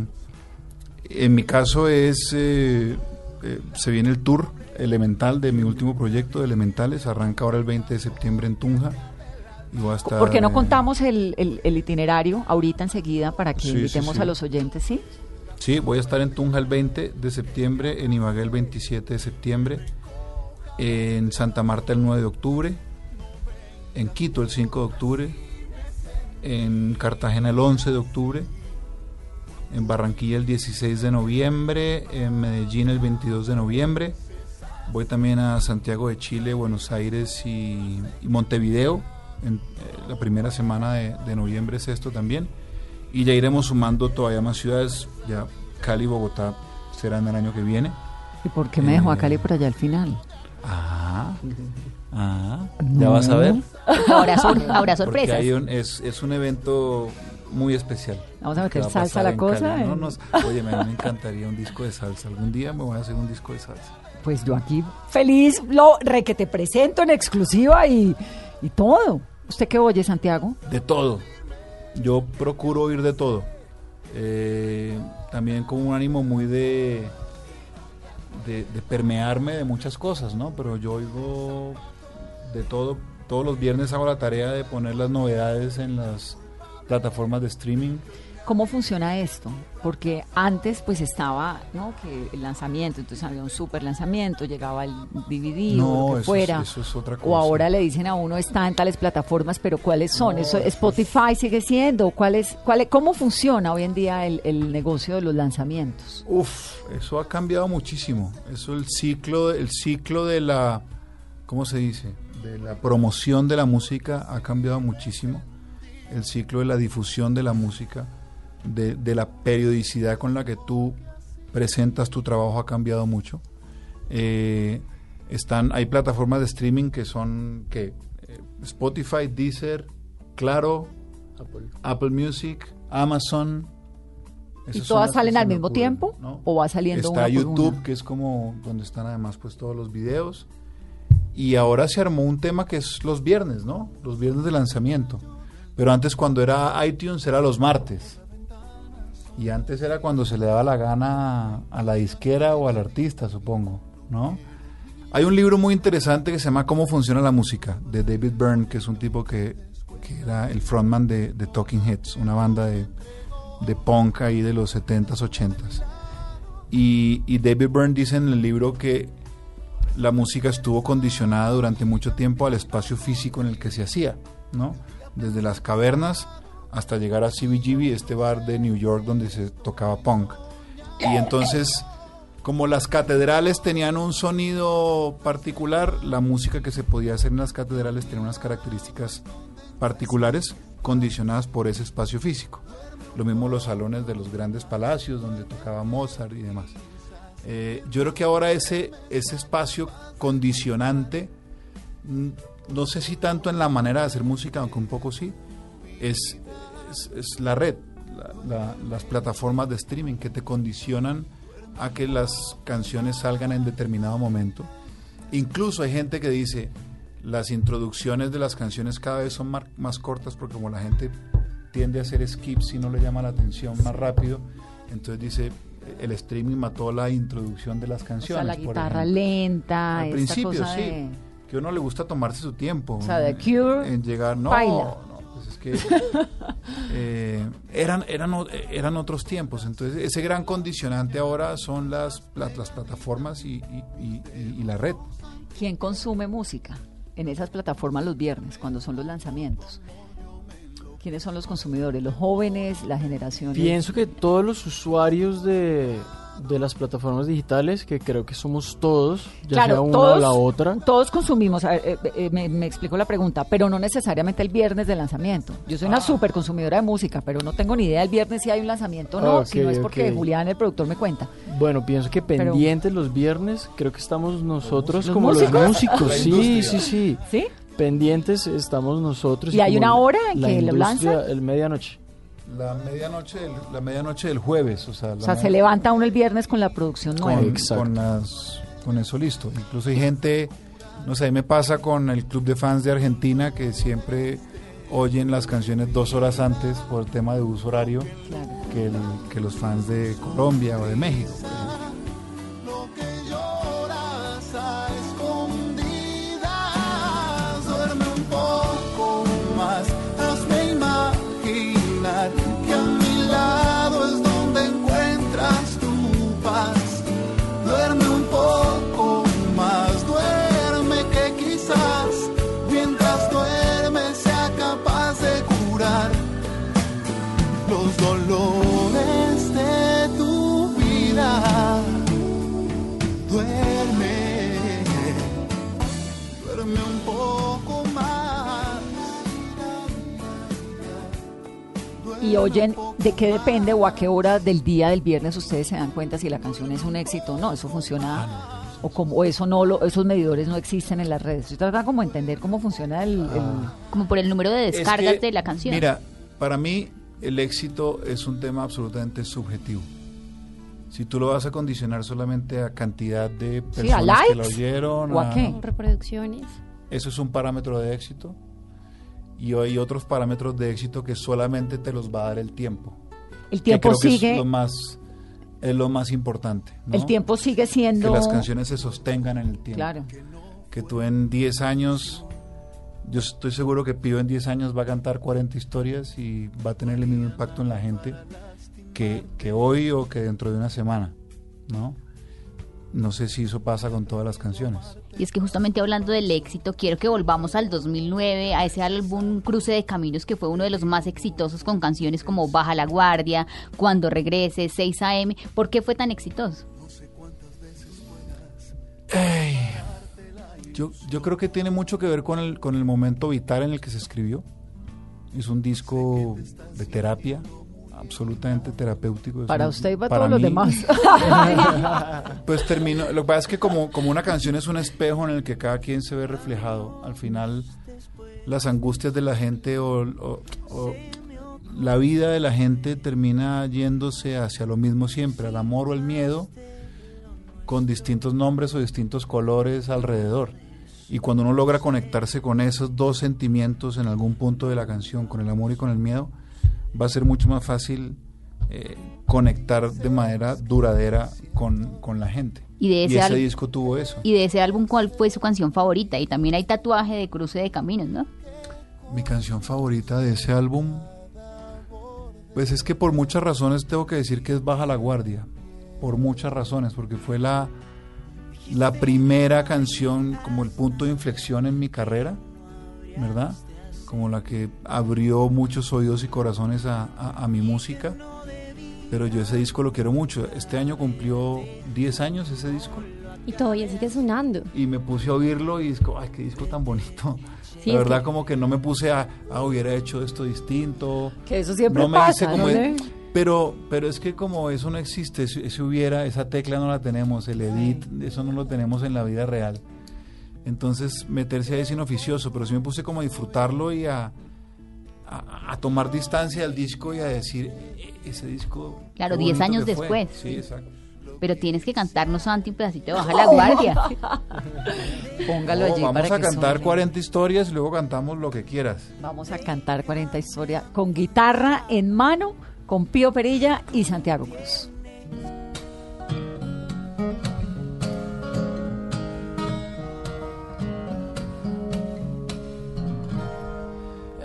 en mi caso es, eh, eh, se viene el tour elemental de mi último proyecto de Elementales. Arranca ahora el 20 de septiembre en Tunja. Y voy a estar, ¿Por qué no contamos el, el- el itinerario ahorita enseguida para que Sí, sí, invitemos sí. a los oyentes, sí? Sí, voy a estar en Tunja el 20 de septiembre, en Ibagué el 27 de septiembre, en Santa Marta el 9 de octubre, en Quito el 5 de octubre, en Cartagena el 11 de octubre, en Barranquilla el 16 de noviembre, en Medellín el 22 de noviembre. Voy también a Santiago de Chile, Buenos Aires y, y Montevideo. En, eh, la primera semana de, de noviembre es esto también. Y ya iremos sumando todavía más ciudades. Ya Cali y Bogotá serán el año que viene. ¿Y por qué me dejó a Eh, Cali por allá al final? Ah, *laughs* ah, ya vas a ver. Ahora, sor- ahora Porque sorpresas. hay un- es, es un evento muy especial. Vamos a meter salsa a la en cosa. No, eh. no, oye, me, me *laughs* encantaría un disco de salsa. Algún día me voy a hacer un disco de salsa. Pues yo aquí feliz, lo re que te presento en exclusiva y, y todo. ¿Usted qué oye, Santiago? De todo. yo procuro oír de todo. Eh, también con un ánimo muy de, de, de permearme de muchas cosas, ¿no? Pero yo oigo de todo. Todos los viernes hago la tarea de poner las novedades en las plataformas de streaming. ¿Cómo funciona esto? Porque antes pues estaba, ¿no? Que el lanzamiento, entonces había un super lanzamiento, llegaba el DVD No, o lo que eso fuera. es- eso es otra O ahora le dicen a uno está en tales plataformas, pero ¿cuáles son? No, eso, eso es- Spotify sigue siendo. ¿Cuál es, cuál es- ¿Cómo funciona hoy en día el, el negocio de los lanzamientos? Uf, eso ha cambiado muchísimo. Eso el ciclo, el ciclo de la, ¿cómo se dice? De la promoción de la música ha cambiado muchísimo. El ciclo de la difusión de la música, de, de la periodicidad con la que tú presentas tu trabajo ha cambiado mucho. Eh, están, hay plataformas de streaming que son que eh, Spotify, Deezer, Claro, Apple. Apple Music, Amazon. ¿Y todas salen al mismo ocurren, tiempo? ¿no? ¿O va saliendo Está una por YouTube, una? que es como donde están además pues todos los videos. Y ahora se armó un tema que es los viernes, ¿no? Los viernes de lanzamiento. Pero antes cuando era iTunes era los martes. Y antes era cuando se le daba la gana a la disquera o al artista, supongo, ¿no? Hay un libro muy interesante que se llama Cómo funciona la música, de David Byrne, que es un tipo que, que era el frontman de, Talking Heads, una banda de, de punk ahí de los 70s, 80s. Y, y David Byrne dice en el libro que la música estuvo condicionada durante mucho tiempo al espacio físico en el que se hacía, ¿no? Desde las cavernas hasta llegar a CBGB, este bar de New York donde se tocaba punk. Y entonces, como las catedrales tenían un sonido particular, la música que se podía hacer en las catedrales tenía unas características particulares condicionadas por ese espacio físico. Lo mismo los salones de los grandes palacios donde tocaba Mozart y demás. Eh, yo creo que ahora ese, ese espacio condicionante, mm, no sé si tanto en la manera de hacer música, aunque un poco sí, es, es, es la red, la- la- las plataformas de streaming que te condicionan a que las canciones salgan en determinado momento. Incluso hay gente que dice, las introducciones de las canciones cada vez son más cortas porque como la gente tiende a hacer skips y no le llama la atención más rápido, entonces dice, el streaming mató la introducción de las O canciones. sea, la guitarra lenta, Al esta principio, cosa sí. De- Que a uno le gusta tomarse su tiempo. O sea, en- Cure, En llegar, no, baila. no, pues es que *laughs* eh, eran, eran, eran otros tiempos. Entonces, ese gran condicionante ahora son las, las, las plataformas y, y- y- y- y la red. ¿Quién consume música en esas plataformas los viernes, cuando son los lanzamientos? ¿Quiénes son los consumidores? ¿Los jóvenes? ¿La generación? Pienso que todos los usuarios de, de las plataformas digitales, que creo que somos todos, ya sea una o la otra. Todos consumimos, a ver, eh, eh, me, me explico la pregunta, pero no necesariamente el viernes de lanzamiento. Yo soy una Ah. súper consumidora de música, pero no tengo ni idea el viernes si hay un lanzamiento o no, Ok, si no es porque. Julián, el productor, me cuenta. Bueno, pienso que Pero- pendientes los viernes, creo que estamos nosotros ¿Los como músicos? los músicos. Sí, sí, sí. ¿Sí? Pendientes estamos nosotros. ¿Y hay una hora en la que lo lanzan? El medianoche. La medianoche del, la medianoche del jueves. O sea, la O sea, se levanta uno el viernes con la producción con, nueva. Exacto. con, las, con eso listo. Incluso hay gente, no sé, a mí me pasa con el club de fans de Argentina que siempre oyen las canciones dos horas antes por el tema de uso horario Claro. que, el- que los fans de Colombia o de México. Y oyen de qué depende o a qué hora del día del viernes ustedes se dan cuenta si la canción es un éxito o no. Eso funciona o como o eso no lo, esos medidores no existen en las redes. Estoy tratando como de entender cómo funciona el, el- Como por el número de Es descargas que, de la canción. Mira, para mí el éxito es un tema absolutamente subjetivo. Si tú lo vas a condicionar solamente a cantidad de Sí, a personas que lo oyeron, o a qué. Reproducciones. eso es un parámetro de éxito. Y hay otros parámetros de éxito que solamente te los va a dar el tiempo. El que tiempo que sigue, es lo más es lo más importante. ¿no? el tiempo sigue siendo... que las canciones se sostengan en el tiempo. Claro. Que tú en 10 años, yo estoy seguro que Pío en 10 años va a cantar 40 historias y va a tener el mismo impacto en la gente que, que hoy o que dentro de una semana, ¿no? No sé si eso pasa con todas las canciones. Y es que justamente hablando del éxito, quiero que volvamos al 2009, a ese álbum Cruce de Caminos que fue uno de los más exitosos con canciones como Baja la Guardia, Cuando Regrese, 6 AM. ¿Por qué fue tan exitoso? Ey, yo, yo creo que tiene mucho que ver con el, con el momento vital en el que se escribió. Es un disco de terapia, absolutamente terapéutico. Para usted y para, para todos los demás. *laughs* Pues termino, lo que pasa es que como, como una canción es un espejo en el que cada quien se ve reflejado, al final las angustias de la gente o, o- o la vida de la gente termina yéndose hacia lo mismo siempre, al amor o el miedo, con distintos nombres o distintos colores alrededor. Y cuando uno logra conectarse con esos dos sentimientos en algún punto de la canción, con el amor y con el miedo, va a ser mucho más fácil eh, conectar de manera duradera con, con la gente. Y de ese ese al- disco tuvo eso. Y de ese álbum, ¿cuál fue su canción favorita? Y también hay tatuaje de Cruce de Caminos, ¿no? Mi canción favorita de ese álbum, pues es que por muchas razones tengo que decir que es Baja la Guardia. Por muchas razones, porque fue la, la primera canción, como el punto de inflexión en mi carrera, ¿verdad? Como la que abrió muchos oídos y corazones a, a- a mi música. Pero yo ese disco lo quiero mucho. Este año cumplió 10 años ese disco. Y todavía sigue sonando. Y me puse a oírlo y es como, ay, qué disco tan bonito. Sí, la verdad, que- como que no me puse a, ah, hubiera hecho esto distinto. Que eso siempre no me pasa, hice como pero, pero es que como eso no existe, ese hubiera, esa tecla no la tenemos, el edit, eso no lo tenemos en la vida real. Entonces, meterse ahí es inoficioso, pero sí me puse como a disfrutarlo y a, a, a tomar distancia del disco y a decir, "E- ese disco... Claro, qué 10 bonito años que fue". después. Sí, exacto. Pero tienes que cantarnos, Santi, un pedacito de Baja la Guardia. *laughs* Póngalo No, allí vamos para a que cantar suene. 40 historias y luego cantamos lo que quieras. Vamos a cantar 40 historias con guitarra en mano, con Pío Perilla y Santiago Cruz.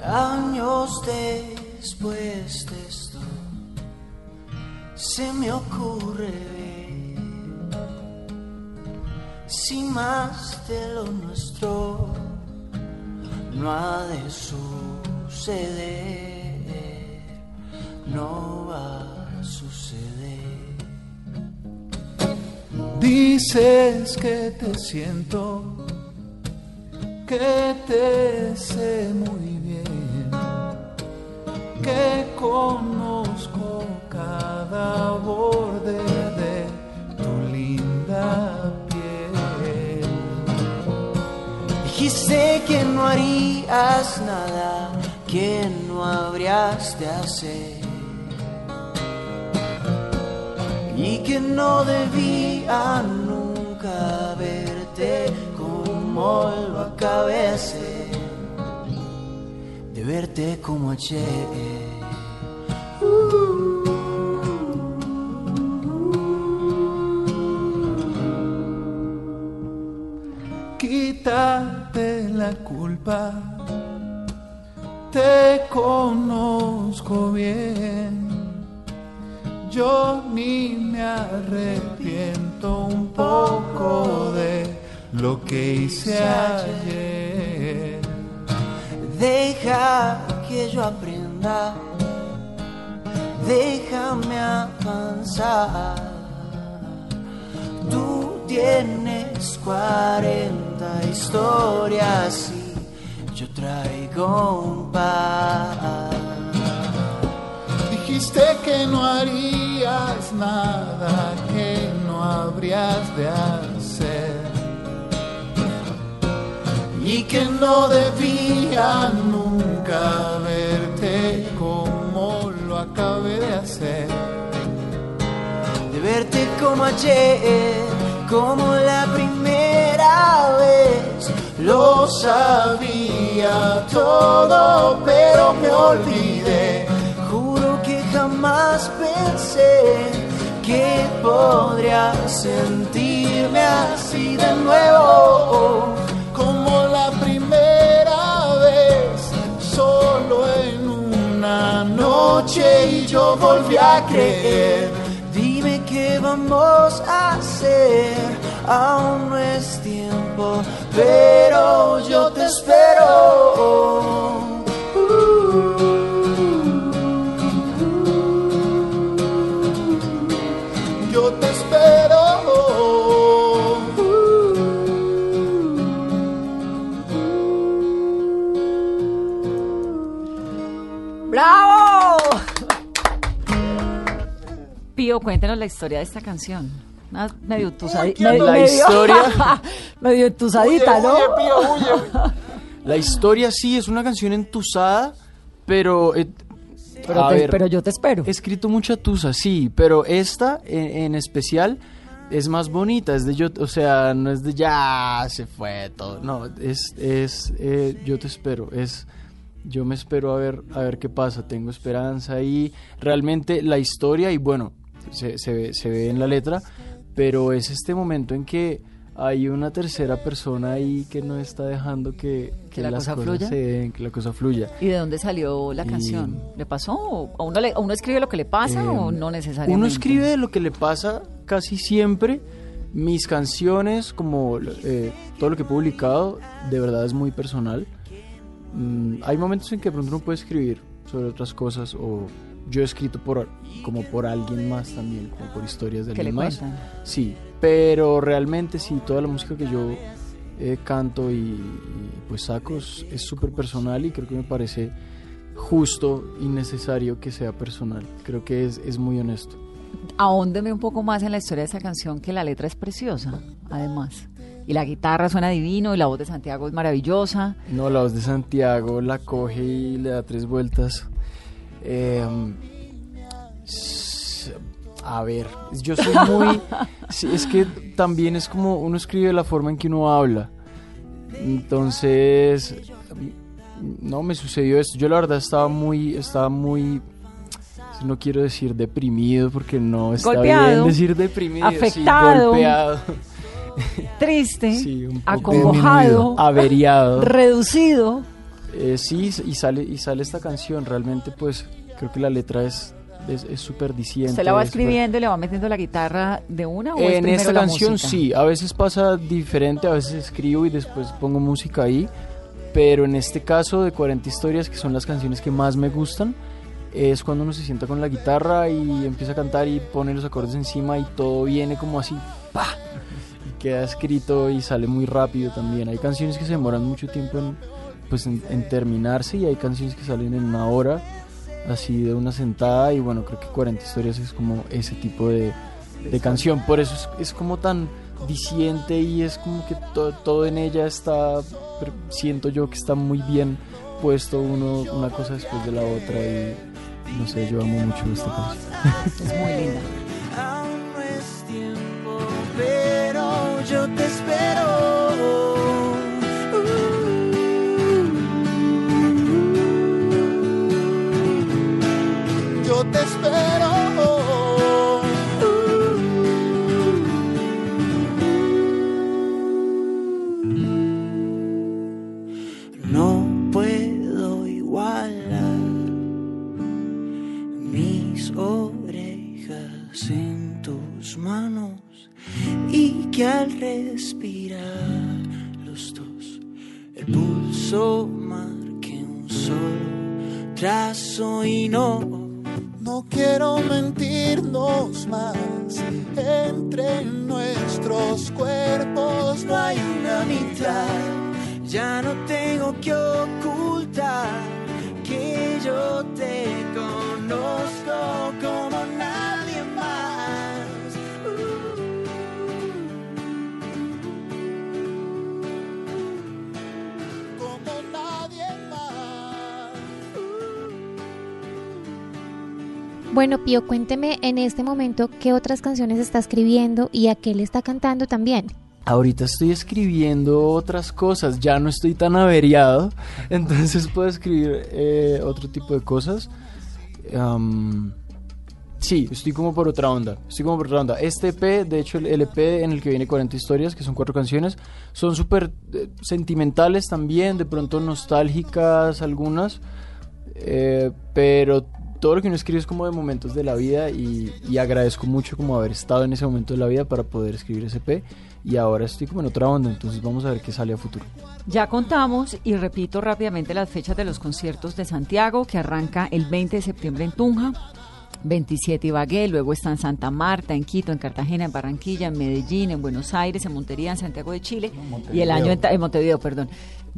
Años después de esto, se me ocurre ver si más de lo nuestro no ha de suceder, no va a suceder. Dices que te siento, que te sé muy bien, que conozco cada borde de tu linda piel. Dijiste que no harías nada, que no habrías de hacer. Y que no debía nunca verte como lo acabé de verte como ayer. Quítate la culpa, te conozco bien. Yo ni me arrepiento un poco de lo que hice ayer. Deja que yo aprenda, déjame avanzar. Tú tienes 40 historias y yo traigo un par. Dijiste que no harías nada, que no habrías de hacer. Y que no debía nunca de hacer. De verte como ayer, como la primera vez. Lo sabía todo, pero me olvidé. Juro que jamás pensé que podría sentirme así de nuevo. Como la primera vez, solo una noche y yo volví a creer. Dime qué vamos a hacer, aún no es tiempo, pero yo te espero. Pío, cuéntenos la historia de esta canción. Una medio tusadita. Uy, la historia. *laughs* medio entusadita, ¿no? Huye, Pío, huye. La historia sí es una canción entusada, pero... eh, Pero, a te- ver, pero yo te espero. He escrito mucha tusa, sí, pero esta en, en especial es más bonita, es de yo, o sea, no es de ya se fue todo, no, es, es eh, yo te espero, es yo me espero a ver, a ver qué pasa, tengo esperanza y realmente la historia y bueno, se, se ve, se ve en la letra, pero es este momento en que hay una tercera persona ahí que no está dejando que, que la las cosa cosas fluya. se den, que la cosa fluya. ¿Y de dónde salió la Y- canción? ¿Le pasó? ¿O a uno, le- a uno escribe lo que le pasa Eh, o no necesariamente? Uno escribe lo que le pasa casi siempre. Mis canciones, como eh, todo lo que he publicado, de verdad es muy personal. Mm, hay momentos en que de pronto uno puede escribir sobre otras cosas o yo he escrito por como por alguien más también, como por historias de alguien más. cuentan. Sí, pero realmente sí, toda la música que yo eh, canto y, y, pues saco es súper personal y creo que me parece justo y necesario que sea personal. Creo que es, es muy honesto. Ahóndeme un poco más en la historia de esta canción, que la letra es preciosa, además. Y la guitarra suena divino, y la voz de Santiago es maravillosa. No, la voz de Santiago la coge y le da tres vueltas. Eh, s- a ver, yo soy muy... *laughs* es que también es como uno escribe la forma en que uno habla. Entonces, no me sucedió esto. Yo la verdad estaba muy, estaba muy, no quiero decir deprimido porque no está Golpeado, bien decir deprimido, sí, afectado, golpeado, Triste, sí, acongojado, averiado. reducido. Eh, sí, y sale, y sale esta canción. Realmente, pues, creo que la letra es es súper diciente. ¿Usted la va escribiendo y le va metiendo la guitarra de una o En esta la canción música? sí, a veces pasa diferente, a veces escribo y después pongo música ahí, pero en este caso de 40 historias, que son las canciones que más me gustan, es cuando uno se sienta con la guitarra y empieza a cantar y pone los acordes encima y todo viene como así, ¡pa! Y queda escrito y sale muy rápido también. Hay canciones que se demoran mucho tiempo en, pues, en, en terminarse y hay canciones que salen en una hora, así de una sentada y bueno, creo que 40 historias es como ese tipo de, de canción. Por eso es, es como tan diciente y es como que to- todo en ella está, siento yo que está muy bien puesto uno una cosa después de la otra y no sé, yo amo mucho esta canción. *laughs* Es muy linda. Aún no es tiempo, pero yo te espero. Te espero. No puedo igualar mis orejas en tus manos y que al respirar los dos el pulso marque un solo trazo y no No quiero mentirnos más. Entre nuestros cuerpos no hay una mitad. Ya no tengo que ocultar que yo te conozco como nadie Bueno, Pío, cuénteme en este momento qué otras canciones está escribiendo y a qué le está cantando también. Ahorita estoy escribiendo otras cosas, ya no estoy tan averiado, *laughs* entonces puedo escribir eh, otro tipo de cosas. Am, sí, estoy como por otra onda, estoy como por otra onda. Este EP, de hecho el LP en el que viene 40 historias, que son cuatro canciones, son súper eh, sentimentales también, de pronto nostálgicas algunas, eh, pero todo lo que uno escribe es como de momentos de la vida y, y agradezco mucho como haber estado en ese momento de la vida para poder escribir ese EP y ahora estoy como en otra onda, entonces vamos a ver qué sale a futuro. Ya contamos y repito rápidamente las fechas de los conciertos de Santiago, que arranca el 20 de septiembre en Tunja, 27 Ibagué, luego está en Santa Marta, en Quito, en Cartagena, en Barranquilla, en Medellín, en Buenos Aires, en Montería, en Santiago de Chile y el año en, en Montevideo, perdón.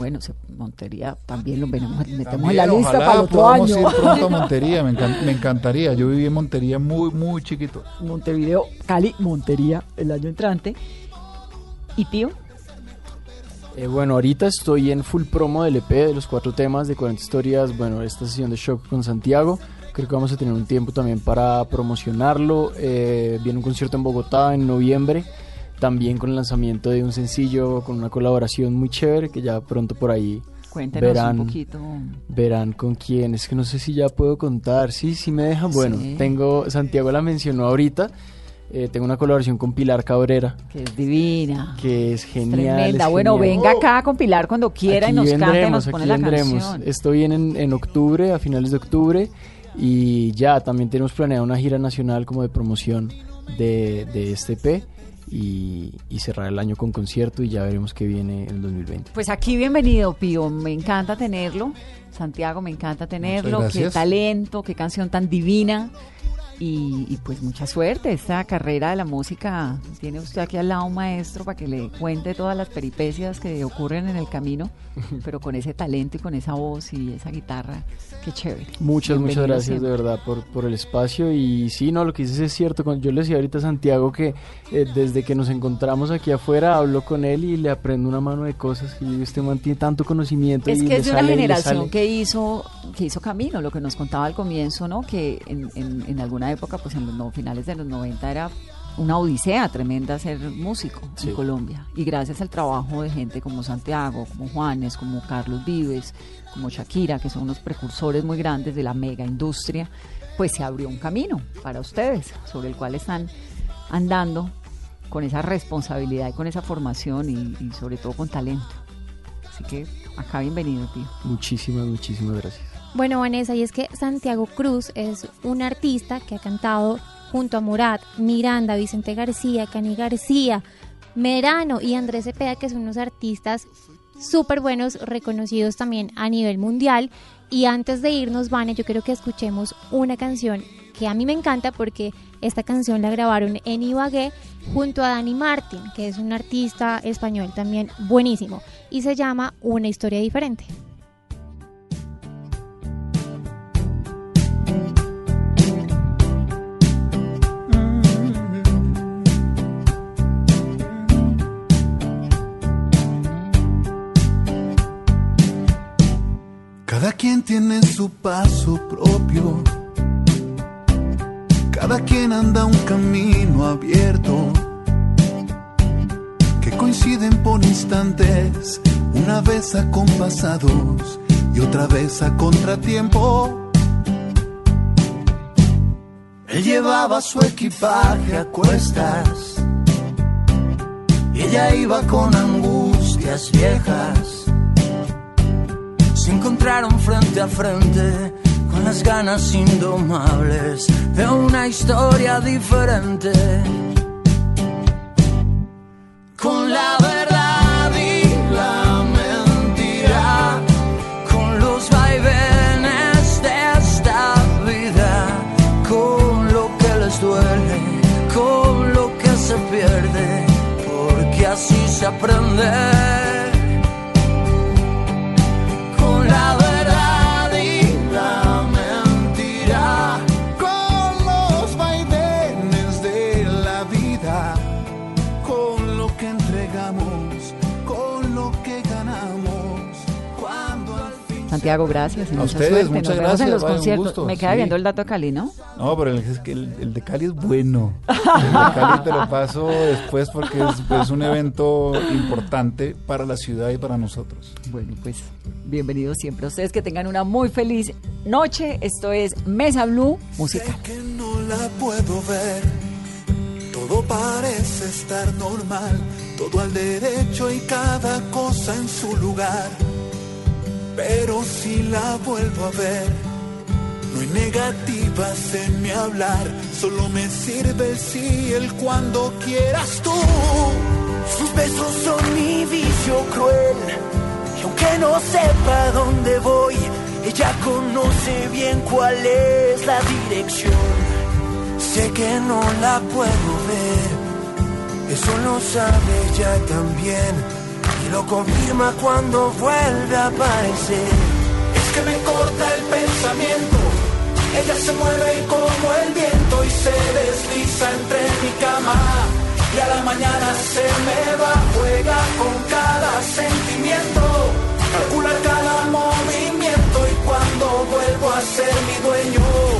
Bueno, se- Montería también lo venimos, metemos en También, la lista ojalá para el otro año. ir pronto a *laughs* Montería, me, encan- me encantaría. Yo viví en Montería muy, muy chiquito. Montevideo, Cali, Montería el año entrante. ¿Y Pío? Eh, bueno, ahorita estoy en full promo del EP de los cuatro temas de 40 historias. Bueno, esta sesión de shock con Santiago. Creo que vamos a tener un tiempo también para promocionarlo. Eh, viene un concierto en Bogotá en noviembre. También con el lanzamiento de un sencillo, con una colaboración muy chévere que ya pronto por ahí Cuéntenos verán, un poquito. verán con quién. Es que no sé si ya puedo contar. Sí, sí me dejan. Bueno, Sí. tengo, Santiago la mencionó ahorita. Eh, tengo una colaboración con Pilar Cabrera, Que es divina. que es genial. Tremenda. es Bueno, genial. venga acá a compilar cuando quiera y Aquí nos y vendremos, nos aquí pone la vendremos. canción. Esto viene en, en octubre, a finales de octubre. Y ya, también tenemos planeada una gira nacional como de promoción de, de este EP. Y, y cerrar el año con concierto y ya veremos qué viene en el 2020. Pues aquí bienvenido, Pío. Me encanta tenerlo. Santiago, me encanta tenerlo. Qué talento, qué canción tan divina. Y, y pues mucha suerte. Esta carrera de la música tiene usted aquí al lado un maestro para que le cuente todas las peripecias que ocurren en el camino, *laughs* pero con ese talento y con esa voz y esa guitarra. Qué chévere. Muchas, muchas Bienvenido gracias siempre. de verdad por, por el espacio. Y sí, no, lo que dices es cierto. Yo le decía ahorita a Santiago que eh, desde que nos encontramos aquí afuera hablo con él y le aprendo una mano de cosas. Y este man tiene tanto conocimiento. Es y que es de una generación que hizo que hizo camino, lo que nos contaba al comienzo, ¿no? Que en, en- en alguna época, pues en los no- finales de los 90 era una odisea tremenda ser músico Sí. en Colombia. Y gracias al trabajo de gente como Santiago, como Juanes, como Carlos Vives, como Shakira, que son unos precursores muy grandes de la mega industria, pues se abrió un camino para ustedes, sobre el cual están andando con esa responsabilidad y con esa formación y, y sobre todo con talento. Así que acá bienvenido, tío. Muchísimas, muchísimas gracias. Bueno, Vanessa, y es que Santiago Cruz es un artista que ha cantado junto a Murat, Miranda, Vicente García, Cani García, Merano y Andrés Cepeda, que son unos artistas súper buenos, reconocidos también a nivel mundial. Y antes de irnos, Vane, yo quiero que escuchemos una canción que a mí me encanta porque esta canción la grabaron en Ibagué junto a Dani Martin, que es un artista español también buenísimo, y se llama Una historia diferente. Quien tiene su paso propio. Cada quien anda un camino abierto. Que coinciden por instantes, una vez acompasados y otra vez a contratiempo. Él llevaba su equipaje a cuestas. Y ella iba con angustias viejas se encontraron frente a frente con las ganas indomables de una historia diferente. Con la verdad y la mentira, con los vaivenes de esta vida, con lo que les duele, con lo que se pierde, porque así se aprende Santiago, gracias. y A mucha ustedes, suerte. muchas Nos vemos gracias, en los vaya, conciertos. gusto, Me queda sí. viendo el dato de Cali, ¿no? No, pero el, es que el, el de Cali es bueno. El de Cali te lo paso después porque es, es un evento importante para la ciudad y para nosotros. Bueno, pues bienvenidos siempre a ustedes. Que tengan una muy feliz noche. Esto es Mesa Blue Musical. que no la puedo ver. Todo parece estar normal, todo al derecho y cada cosa en su lugar. Pero si la vuelvo a ver, no hay negativas en mi hablar, solo me sirve el sí, el cuando quieras tú. Sus besos son mi vicio cruel. Y aunque no sepa dónde voy, ella conoce bien cuál es la dirección. Sé que no la puedo ver, eso lo sabe ella también y lo confirma cuando vuelve a aparecer. Es que me corta el pensamiento, ella se mueve como el viento y se desliza entre mi cama. Y a la mañana se me va, juega con cada sentimiento, calcula cada movimiento y cuando vuelvo a ser mi dueño